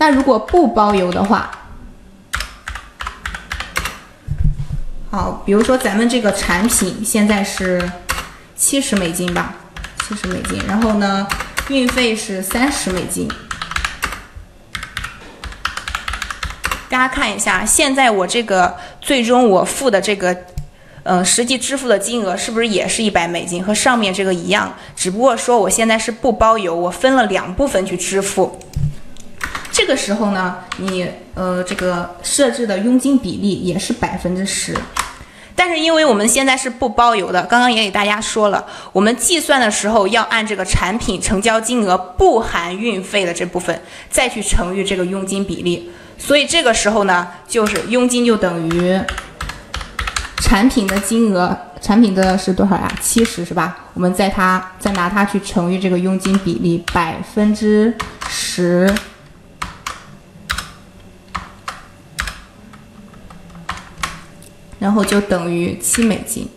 那如果不包邮的话，好，比如说咱们这个产品现在是七十美金吧，七十美金，然后呢，运费是三十美金。大家看一下，现在我这个最终我付的这个，嗯，实际支付的金额是不是也是一百美金？和上面这个一样，只不过说我现在是不包邮，我分了两部分去支付。这个时候呢，你呃这个设置的佣金比例也是百分之十。但是因为我们现在是不包邮的，刚刚也给大家说了，我们计算的时候要按这个产品成交金额不含运费的这部分再去乘以这个佣金比例，所以这个时候呢，就是佣金就等于产品的金额，产品的是多少呀？七十是吧？我们在它再拿它去乘以这个佣金比例百分之十。然后就等于七美金，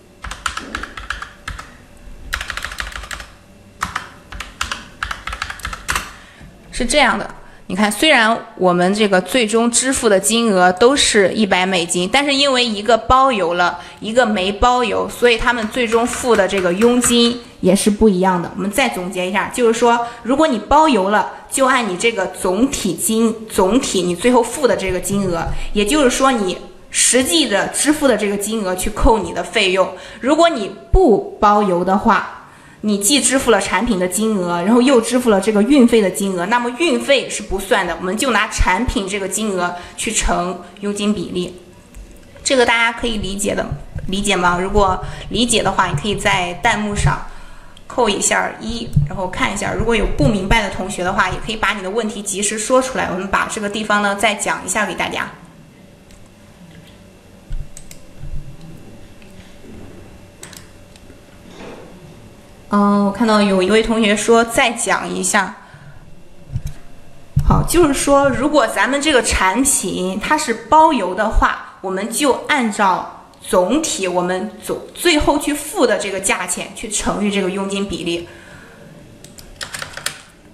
是这样的。你看，虽然我们这个最终支付的金额都是一百美金，但是因为一个包邮了，一个没包邮，所以他们最终付的这个佣金也是不一样的。我们再总结一下，就是说，如果你包邮了，就按你这个总体金总体你最后付的这个金额，也就是说你。实际的支付的这个金额去扣你的费用，如果你不包邮的话，你既支付了产品的金额，然后又支付了这个运费的金额，那么运费是不算的，我们就拿产品这个金额去乘佣金比例。这个大家可以理解的，理解吗？如果理解的话，你可以在弹幕上扣一下一，然后看一下。如果有不明白的同学的话，也可以把你的问题及时说出来，我们把这个地方呢再讲一下给大家。嗯，我看到有一位同学说再讲一下。好，就是说，如果咱们这个产品它是包邮的话，我们就按照总体我们总最后去付的这个价钱去乘以这个佣金比例。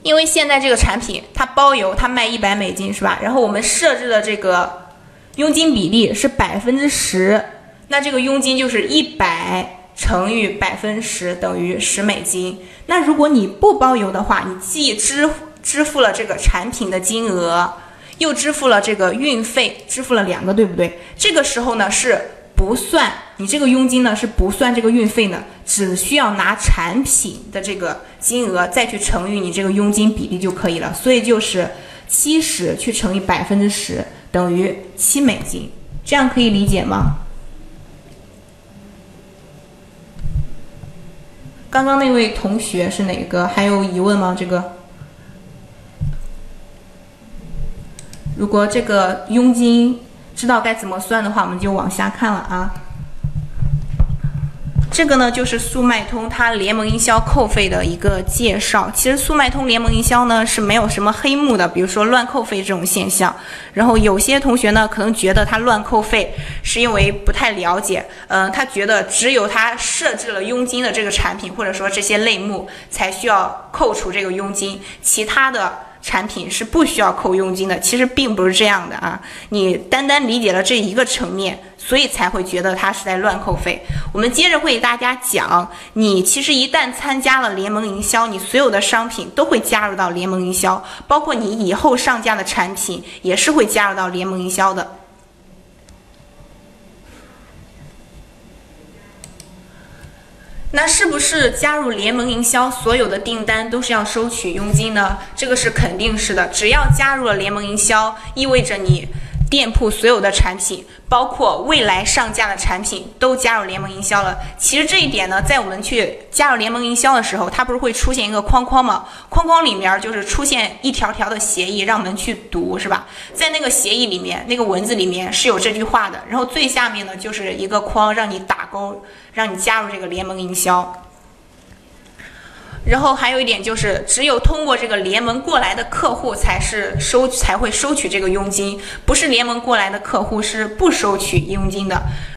因为现在这个产品它包邮，它卖一百美金是吧？然后我们设置的这个佣金比例是百分之十，那这个佣金就是一百。乘以百分十等于十美金。那如果你不包邮的话，你既支支付了这个产品的金额，又支付了这个运费，支付了两个，对不对？这个时候呢是不算你这个佣金呢是不算这个运费呢，只需要拿产品的这个金额再去乘以你这个佣金比例就可以了。所以就是七十去乘以百分之十等于七美金，这样可以理解吗？刚刚那位同学是哪个？还有疑问吗？这个，如果这个佣金知道该怎么算的话，我们就往下看了啊。这个呢，就是速卖通它联盟营销扣费的一个介绍。其实速卖通联盟营销呢是没有什么黑幕的，比如说乱扣费这种现象。然后有些同学呢可能觉得他乱扣费是因为不太了解，嗯，他觉得只有他设置了佣金的这个产品或者说这些类目才需要扣除这个佣金，其他的。产品是不需要扣佣金的，其实并不是这样的啊！你单单理解了这一个层面，所以才会觉得它是在乱扣费。我们接着会给大家讲，你其实一旦参加了联盟营销，你所有的商品都会加入到联盟营销，包括你以后上架的产品也是会加入到联盟营销的。那是不是加入联盟营销，所有的订单都是要收取佣金呢？这个是肯定是的。只要加入了联盟营销，意味着你。店铺所有的产品，包括未来上架的产品，都加入联盟营销了。其实这一点呢，在我们去加入联盟营销的时候，它不是会出现一个框框吗？框框里面就是出现一条条的协议，让我们去读，是吧？在那个协议里面，那个文字里面是有这句话的。然后最下面呢，就是一个框，让你打勾，让你加入这个联盟营销。然后还有一点就是，只有通过这个联盟过来的客户才是收才会收取这个佣金，不是联盟过来的客户是不收取佣金的。